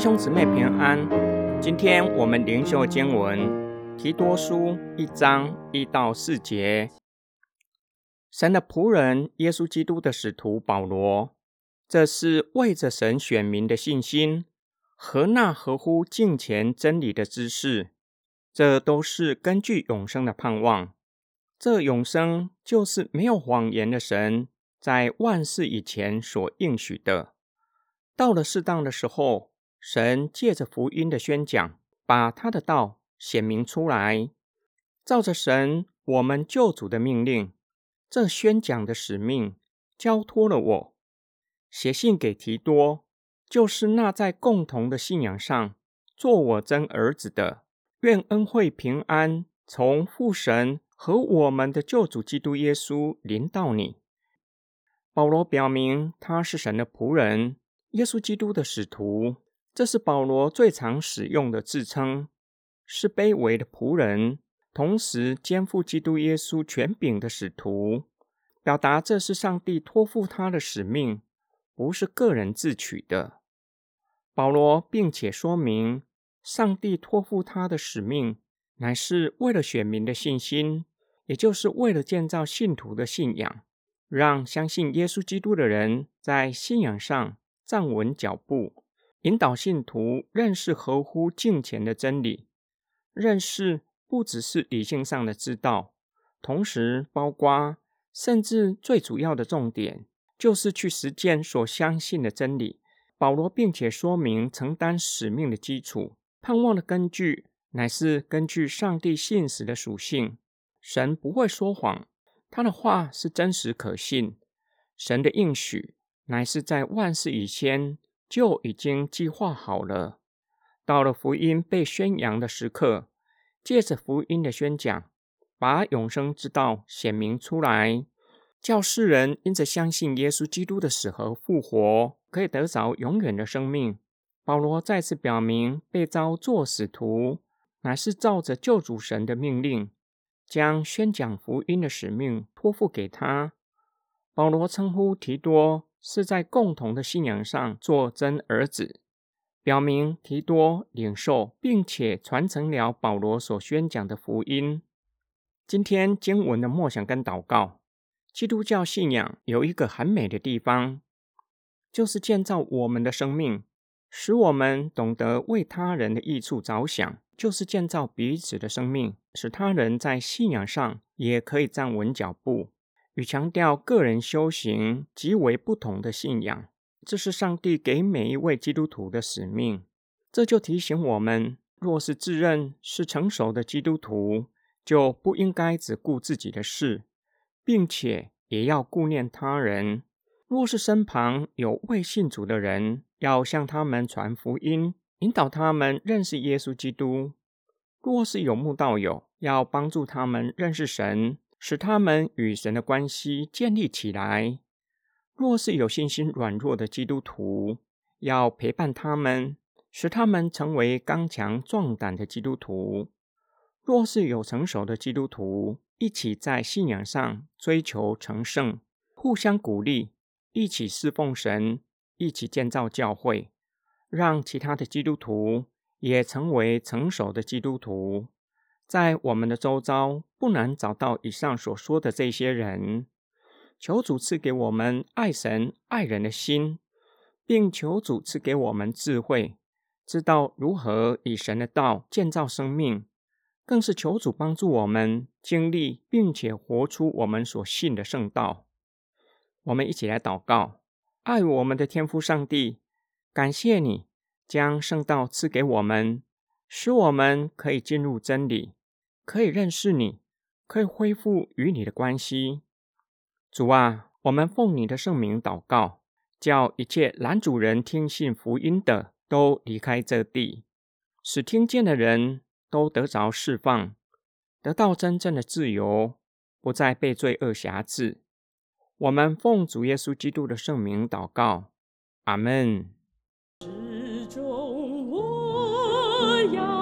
兄姊妹平安。今天我们灵修经文提多书一章一到四节。神的仆人耶稣基督的使徒保罗，这是为着神选民的信心和那合乎敬虔真理的知识，这都是根据永生的盼望。这永生就是没有谎言的神在万事以前所应许的。到了适当的时候，神借着福音的宣讲，把他的道显明出来。照着神我们救主的命令，这宣讲的使命交托了我，写信给提多，就是那在共同的信仰上做我真儿子的。愿恩惠平安从父神和我们的救主基督耶稣临到你。保罗表明他是神的仆人。耶稣基督的使徒，这是保罗最常使用的自称，是卑微的仆人，同时肩负基督耶稣权柄的使徒，表达这是上帝托付他的使命，不是个人自取的。保罗并且说明，上帝托付他的使命，乃是为了选民的信心，也就是为了建造信徒的信仰，让相信耶稣基督的人在信仰上。站稳脚步，引导信徒认识合乎敬虔的真理。认识不只是理性上的知道，同时包括甚至最主要的重点，就是去实践所相信的真理。保罗并且说明承担使命的基础，盼望的根据乃是根据上帝信实的属性。神不会说谎，他的话是真实可信。神的应许。乃是在万事以前就已经计划好了。到了福音被宣扬的时刻，借着福音的宣讲，把永生之道显明出来，叫世人因着相信耶稣基督的死和复活，可以得着永远的生命。保罗再次表明，被召做使徒，乃是照着救主神的命令，将宣讲福音的使命托付给他。保罗称呼提多。是在共同的信仰上做真儿子，表明提多领受并且传承了保罗所宣讲的福音。今天经文的默想跟祷告，基督教信仰有一个很美的地方，就是建造我们的生命，使我们懂得为他人的益处着想，就是建造彼此的生命，使他人在信仰上也可以站稳脚步。与强调个人修行极为不同的信仰，这是上帝给每一位基督徒的使命。这就提醒我们：若是自认是成熟的基督徒，就不应该只顾自己的事，并且也要顾念他人。若是身旁有未信主的人，要向他们传福音，引导他们认识耶稣基督；若是有慕道友，要帮助他们认识神。使他们与神的关系建立起来。若是有信心软弱的基督徒，要陪伴他们，使他们成为刚强壮胆的基督徒。若是有成熟的基督徒，一起在信仰上追求成圣，互相鼓励，一起侍奉神，一起建造教会，让其他的基督徒也成为成熟的基督徒。在我们的周遭，不难找到以上所说的这些人。求主赐给我们爱神爱人的心，并求主赐给我们智慧，知道如何以神的道建造生命。更是求主帮助我们经历并且活出我们所信的圣道。我们一起来祷告：爱我们的天父上帝，感谢你将圣道赐给我们，使我们可以进入真理。可以认识你，可以恢复与你的关系。主啊，我们奉你的圣名祷告，叫一切男主人听信福音的都离开这地，使听见的人都得着释放，得到真正的自由，不再被罪恶辖制。我们奉主耶稣基督的圣名祷告，阿门。我要。